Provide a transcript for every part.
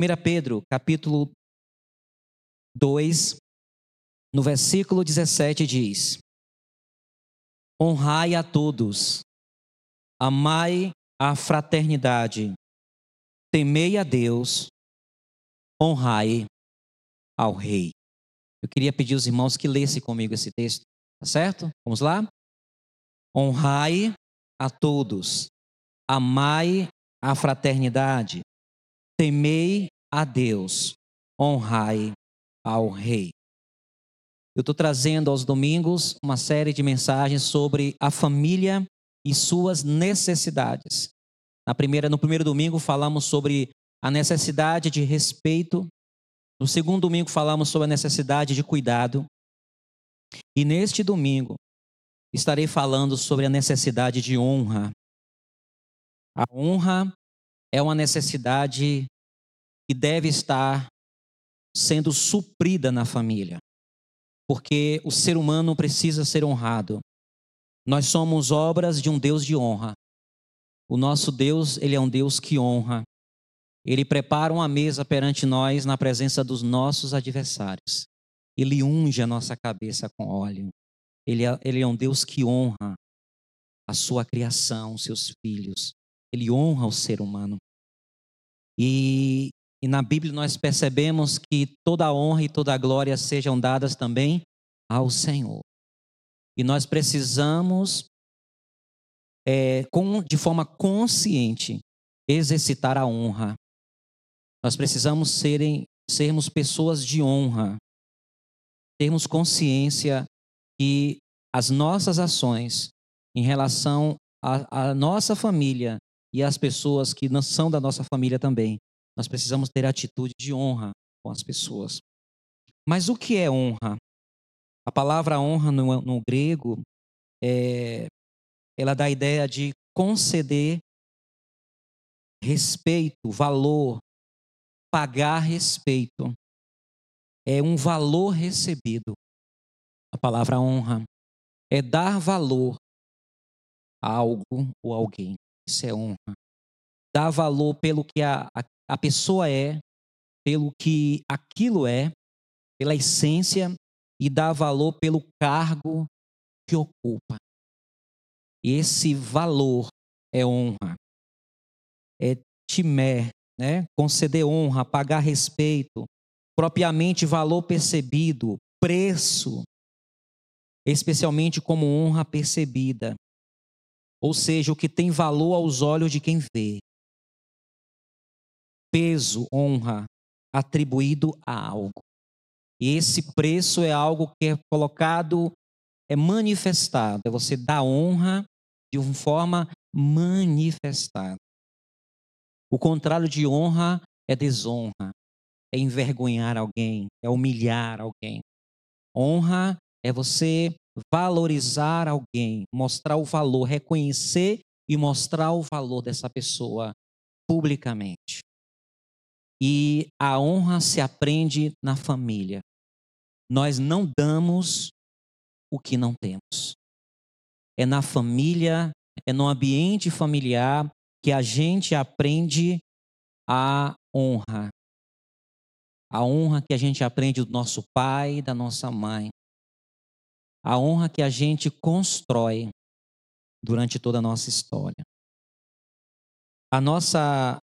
1 Pedro, capítulo 2, no versículo 17 diz: Honrai a todos, amai a fraternidade, temei a Deus, honrai ao Rei. Eu queria pedir aos irmãos que lessem comigo esse texto, tá certo? Vamos lá? Honrai a todos, amai a fraternidade, temei a Deus, honrai ao Rei. Eu estou trazendo aos domingos uma série de mensagens sobre a família e suas necessidades. Na primeira, no primeiro domingo falamos sobre a necessidade de respeito. No segundo domingo falamos sobre a necessidade de cuidado. E neste domingo estarei falando sobre a necessidade de honra. A honra é uma necessidade que deve estar sendo suprida na família porque o ser humano precisa ser honrado. Nós somos obras de um Deus de honra. O nosso Deus, ele é um Deus que honra. Ele prepara uma mesa perante nós na presença dos nossos adversários. Ele unge a nossa cabeça com óleo. Ele é, ele é um Deus que honra a sua criação, seus filhos. Ele honra o ser humano. E e na Bíblia nós percebemos que toda a honra e toda a glória sejam dadas também ao Senhor. E nós precisamos, é, com, de forma consciente, exercitar a honra. Nós precisamos serem, sermos pessoas de honra. Termos consciência que as nossas ações em relação à nossa família e às pessoas que não são da nossa família também nós precisamos ter atitude de honra com as pessoas. Mas o que é honra? A palavra honra no, no grego, é, ela dá a ideia de conceder respeito, valor, pagar respeito. É um valor recebido. A palavra honra é dar valor a algo ou alguém. Isso é honra. Dar valor pelo que a, a, a pessoa é, pelo que aquilo é, pela essência e dá valor pelo cargo que ocupa. Esse valor é honra. É timé, né? Conceder honra, pagar respeito, propriamente valor percebido, preço, especialmente como honra percebida. Ou seja, o que tem valor aos olhos de quem vê peso, honra atribuído a algo. E esse preço é algo que é colocado, é manifestado, é você dar honra de uma forma manifestada. O contrário de honra é desonra, é envergonhar alguém, é humilhar alguém. Honra é você valorizar alguém, mostrar o valor, reconhecer e mostrar o valor dessa pessoa publicamente. E a honra se aprende na família. Nós não damos o que não temos. É na família, é no ambiente familiar que a gente aprende a honra. A honra que a gente aprende do nosso pai da nossa mãe. A honra que a gente constrói durante toda a nossa história. A nossa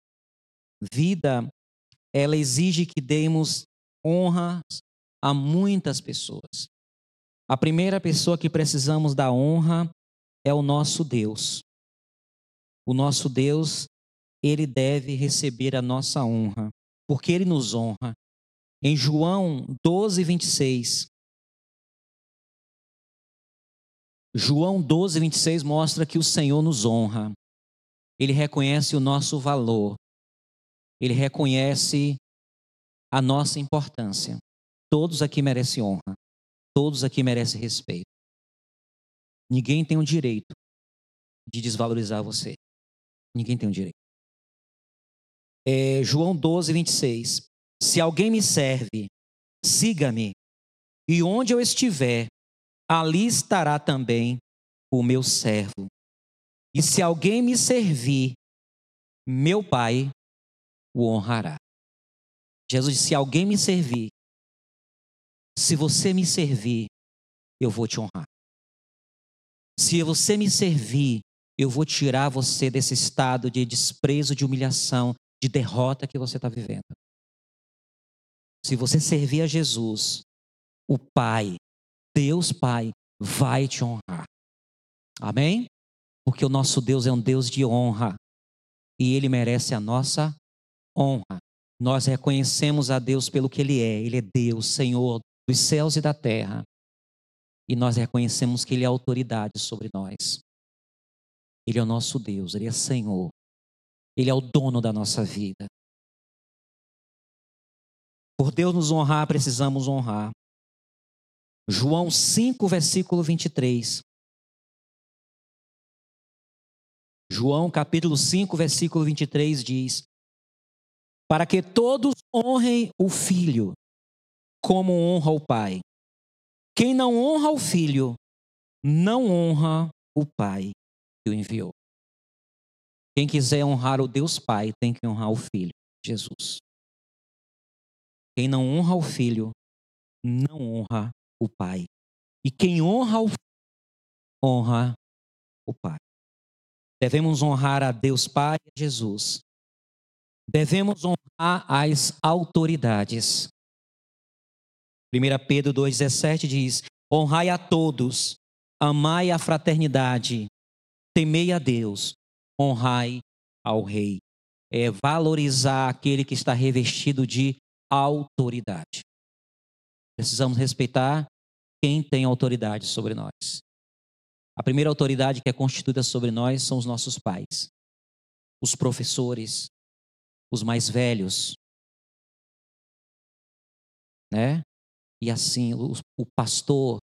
vida ela exige que demos honra a muitas pessoas. A primeira pessoa que precisamos dar honra é o nosso Deus. O nosso Deus, ele deve receber a nossa honra, porque ele nos honra. Em João 12, 26. João 12, 26 mostra que o Senhor nos honra. Ele reconhece o nosso valor ele reconhece a nossa importância. Todos aqui merecem honra. Todos aqui merecem respeito. Ninguém tem o direito de desvalorizar você. Ninguém tem o direito. É, João 12, 26. Se alguém me serve, siga-me, e onde eu estiver, ali estará também o meu servo. E se alguém me servir, meu Pai o honrará. Jesus disse: se alguém me servir, se você me servir, eu vou te honrar. Se você me servir, eu vou tirar você desse estado de desprezo, de humilhação, de derrota que você está vivendo. Se você servir a Jesus, o Pai, Deus Pai, vai te honrar. Amém? Porque o nosso Deus é um Deus de honra e ele merece a nossa honra. Nós reconhecemos a Deus pelo que ele é. Ele é Deus, Senhor dos céus e da terra. E nós reconhecemos que ele é autoridade sobre nós. Ele é o nosso Deus, ele é Senhor. Ele é o dono da nossa vida. Por Deus nos honrar, precisamos honrar. João 5, versículo 23. João capítulo 5, versículo 23 diz: Para que todos honrem o filho, como honra o pai. Quem não honra o filho, não honra o pai que o enviou. Quem quiser honrar o Deus Pai, tem que honrar o filho, Jesus. Quem não honra o filho, não honra o pai. E quem honra o honra o pai. Devemos honrar a Deus Pai e a Jesus. Devemos honrar as autoridades. 1 Pedro 2,17 diz: Honrai a todos, amai a fraternidade, temei a Deus, honrai ao Rei. É valorizar aquele que está revestido de autoridade. Precisamos respeitar quem tem autoridade sobre nós. A primeira autoridade que é constituída sobre nós são os nossos pais, os professores, os mais velhos, né? E assim, o, o pastor,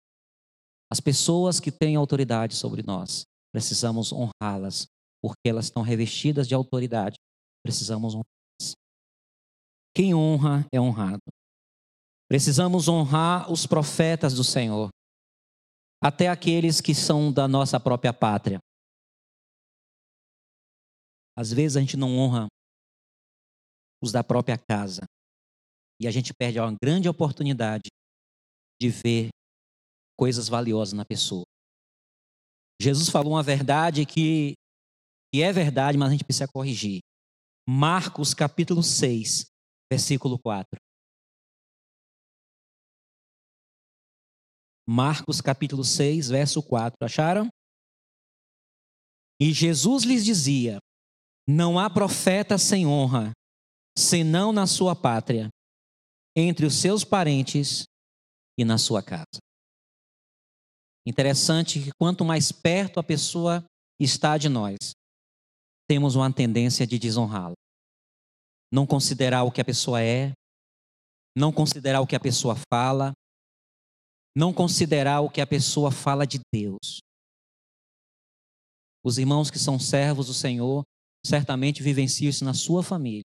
as pessoas que têm autoridade sobre nós, precisamos honrá-las, porque elas estão revestidas de autoridade. Precisamos honrá-las. Quem honra é honrado. Precisamos honrar os profetas do Senhor até aqueles que são da nossa própria pátria. Às vezes a gente não honra os da própria casa e a gente perde uma grande oportunidade de ver coisas valiosas na pessoa. Jesus falou uma verdade que, que é verdade, mas a gente precisa corrigir. Marcos capítulo 6, versículo 4. Marcos capítulo 6, verso 4. Acharam? E Jesus lhes dizia: Não há profeta sem honra, senão na sua pátria, entre os seus parentes e na sua casa. Interessante que quanto mais perto a pessoa está de nós, temos uma tendência de desonrá-la. Não considerar o que a pessoa é, não considerar o que a pessoa fala, não considerar o que a pessoa fala de Deus. Os irmãos que são servos do Senhor certamente vivenciam isso na sua família.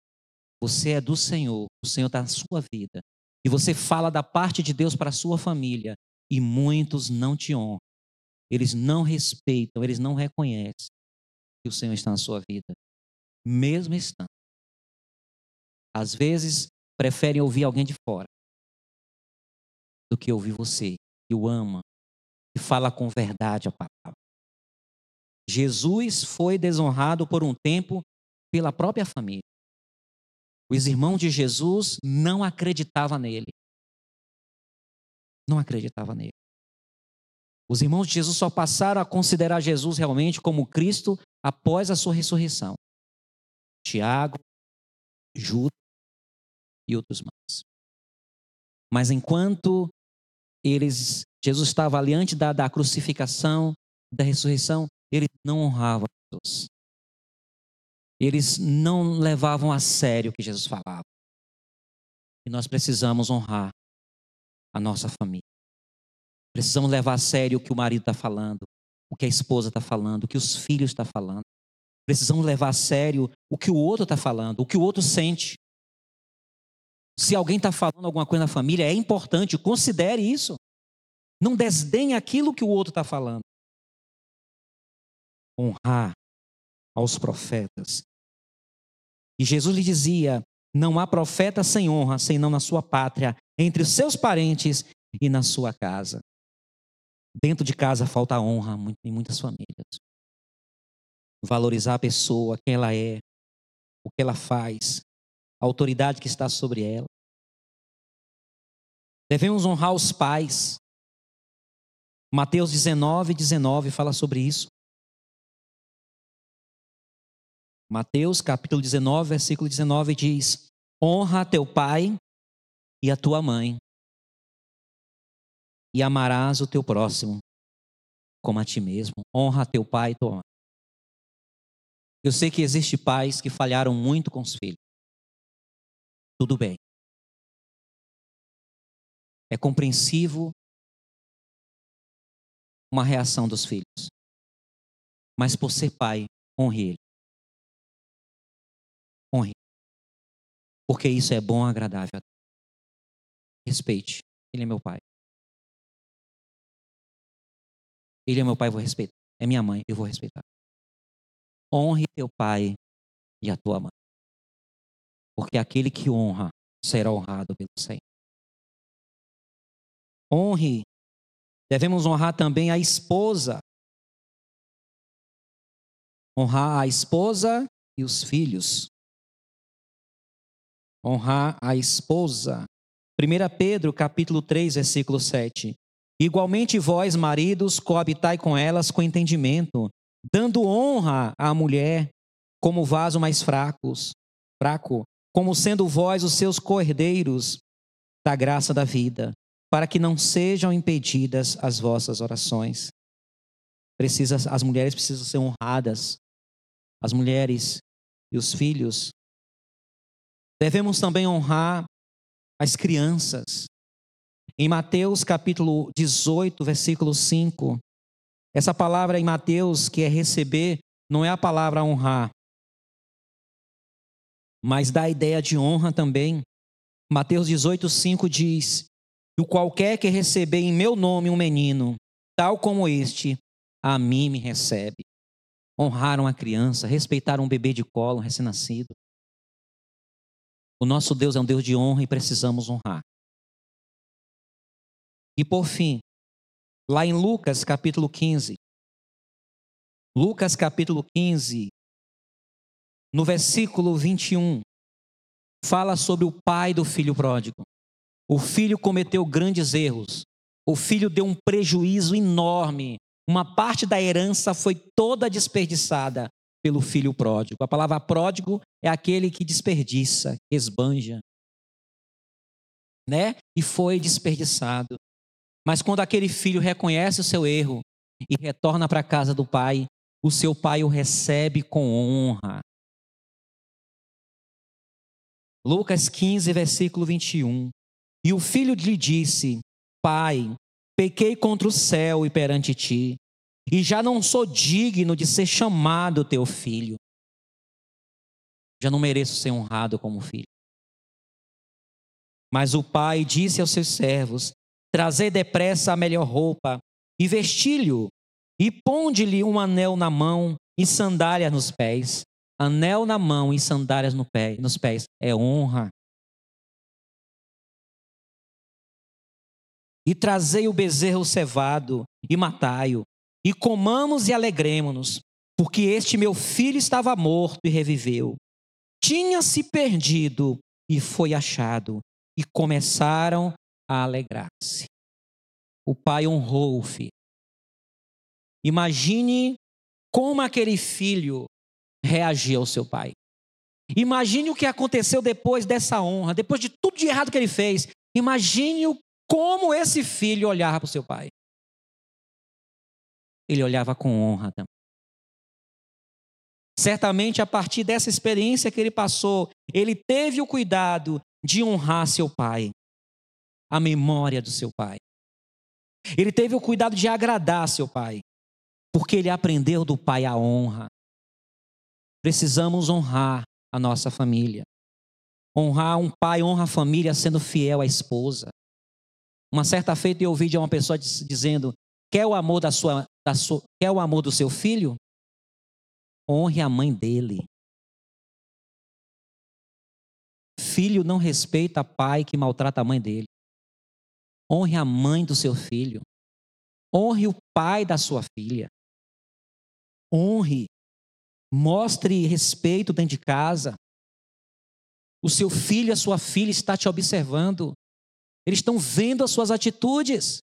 Você é do Senhor, o Senhor está na sua vida. E você fala da parte de Deus para a sua família. E muitos não te honram. Eles não respeitam, eles não reconhecem que o Senhor está na sua vida. Mesmo estando. Às vezes, preferem ouvir alguém de fora do que ouvir você, que o ama, que fala com verdade a palavra. Jesus foi desonrado por um tempo pela própria família. Os irmãos de Jesus não acreditavam nele. Não acreditavam nele. Os irmãos de Jesus só passaram a considerar Jesus realmente como Cristo após a sua ressurreição. Tiago, Judas e outros mais. Mas enquanto eles, Jesus estava ali antes da, da crucificação, da ressurreição, eles não honravam Jesus. Eles não levavam a sério o que Jesus falava. E nós precisamos honrar a nossa família. Precisamos levar a sério o que o marido está falando, o que a esposa está falando, o que os filhos estão tá falando. Precisamos levar a sério o que o outro está falando, o que o outro sente. Se alguém está falando alguma coisa na família, é importante, considere isso. Não desdenhe aquilo que o outro está falando. Honrar aos profetas. E Jesus lhe dizia: Não há profeta sem honra, senão na sua pátria, entre os seus parentes e na sua casa. Dentro de casa falta honra em muitas famílias. Valorizar a pessoa, quem ela é, o que ela faz, a autoridade que está sobre ela. Devemos honrar os pais. Mateus 19, 19 fala sobre isso. Mateus capítulo 19, versículo 19 diz: Honra teu pai e a tua mãe, e amarás o teu próximo como a ti mesmo. Honra teu pai e tua mãe. Eu sei que existe pais que falharam muito com os filhos. Tudo bem. É compreensivo uma reação dos filhos. Mas por ser pai, honre ele. Honre. Porque isso é bom, agradável. Respeite. Ele é meu pai. Ele é meu pai, vou respeitar. É minha mãe, eu vou respeitar. Honre teu pai e a tua mãe. Porque aquele que honra será honrado pelo Senhor. Honre. Devemos honrar também a esposa. Honrar a esposa e os filhos honrar a esposa. 1 Pedro, capítulo 3, versículo 7. Igualmente vós, maridos, coabitai com elas com entendimento, dando honra à mulher como vaso mais fracos, fraco, como sendo vós os seus cordeiros da graça da vida, para que não sejam impedidas as vossas orações. Precisa, as mulheres precisam ser honradas. As mulheres e os filhos Devemos também honrar as crianças. Em Mateus capítulo 18, versículo 5, essa palavra em Mateus que é receber, não é a palavra honrar, mas dá a ideia de honra também. Mateus 18, 5 diz: O qualquer que receber em meu nome um menino, tal como este, a mim me recebe. Honraram a criança, respeitaram um bebê de colo, recém-nascido. O nosso Deus é um Deus de honra e precisamos honrar. E por fim, lá em Lucas capítulo 15, Lucas capítulo 15, no versículo 21, fala sobre o pai do filho pródigo. O filho cometeu grandes erros. O filho deu um prejuízo enorme. Uma parte da herança foi toda desperdiçada pelo filho pródigo. A palavra pródigo é aquele que desperdiça, que esbanja. Né? E foi desperdiçado. Mas quando aquele filho reconhece o seu erro e retorna para a casa do pai, o seu pai o recebe com honra. Lucas 15, versículo 21. E o filho lhe disse: Pai, pequei contra o céu e perante ti, e já não sou digno de ser chamado teu filho. Já não mereço ser honrado como filho. Mas o pai disse aos seus servos: Trazei depressa a melhor roupa e vestilho, e ponde-lhe um anel na mão e sandálias nos pés. Anel na mão e sandálias no pé, nos pés é honra. E trazei o bezerro cevado e matai-o, e comamos e alegremos-nos, porque este meu filho estava morto e reviveu. Tinha se perdido e foi achado, e começaram a alegrar-se. O pai honrou o filho. Imagine como aquele filho reagia ao seu pai. Imagine o que aconteceu depois dessa honra, depois de tudo de errado que ele fez. Imagine como esse filho olhava para o seu pai ele olhava com honra também. Certamente, a partir dessa experiência que ele passou, ele teve o cuidado de honrar seu pai, a memória do seu pai. Ele teve o cuidado de agradar seu pai, porque ele aprendeu do pai a honra. Precisamos honrar a nossa família. Honrar um pai, honra a família sendo fiel à esposa. Uma certa feita eu ouvi de uma pessoa dizendo: Quer o amor da sua, da sua, quer o amor do seu filho? Honre a mãe dele. Filho não respeita pai que maltrata a mãe dele. Honre a mãe do seu filho. Honre o pai da sua filha. Honre. Mostre respeito dentro de casa. O seu filho a sua filha está te observando. Eles estão vendo as suas atitudes.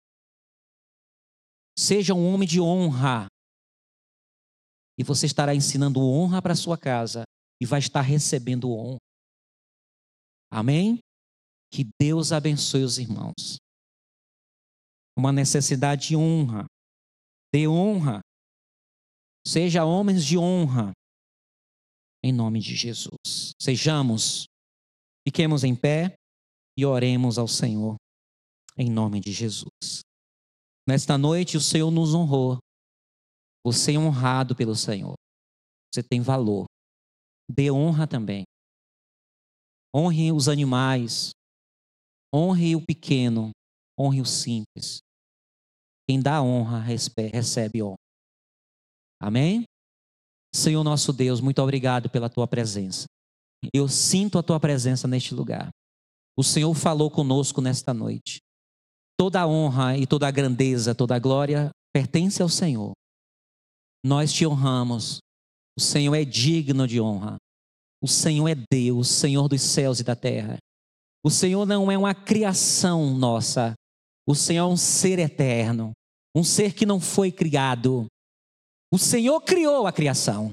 Seja um homem de honra. E você estará ensinando honra para sua casa e vai estar recebendo honra. Amém? Que Deus abençoe os irmãos. Uma necessidade de honra. Dê honra. Seja homens de honra. Em nome de Jesus. Sejamos. Fiquemos em pé e oremos ao Senhor. Em nome de Jesus. Nesta noite o Senhor nos honrou. Você é honrado pelo Senhor. Você tem valor. Dê honra também. Honre os animais. Honre o pequeno. Honre o simples. Quem dá honra recebe honra. Amém? Senhor nosso Deus, muito obrigado pela tua presença. Eu sinto a tua presença neste lugar. O Senhor falou conosco nesta noite. Toda a honra e toda a grandeza, toda a glória pertence ao Senhor. Nós te honramos. O Senhor é digno de honra. O Senhor é Deus, Senhor dos céus e da terra. O Senhor não é uma criação nossa. O Senhor é um ser eterno, um ser que não foi criado. O Senhor criou a criação.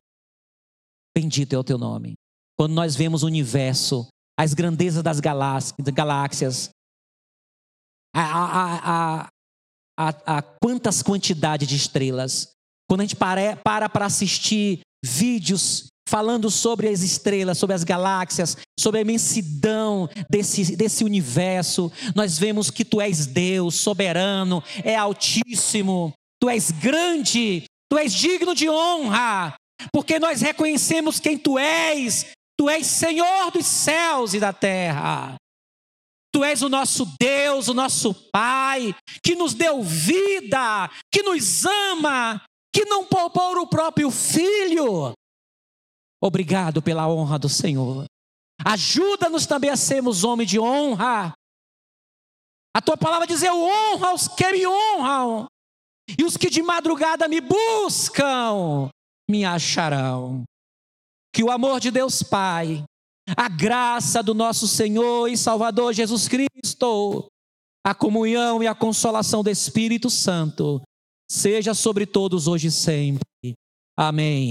Bendito é o teu nome. Quando nós vemos o universo, as grandezas das galáxias, a, a, a, a, quantas quantidades de estrelas. Quando a gente para para assistir vídeos falando sobre as estrelas, sobre as galáxias, sobre a imensidão desse, desse universo, nós vemos que tu és Deus, soberano, é altíssimo, tu és grande, tu és digno de honra, porque nós reconhecemos quem tu és, tu és Senhor dos céus e da terra. Tu és o nosso Deus, o nosso Pai, que nos deu vida, que nos ama, que não poupou o próprio Filho. Obrigado pela honra do Senhor. Ajuda-nos também a sermos homens de honra. A tua palavra diz: Eu honro aos que me honram, e os que de madrugada me buscam, me acharão. Que o amor de Deus Pai, a graça do nosso Senhor e Salvador Jesus Cristo, a comunhão e a consolação do Espírito Santo, seja sobre todos hoje e sempre. Amém.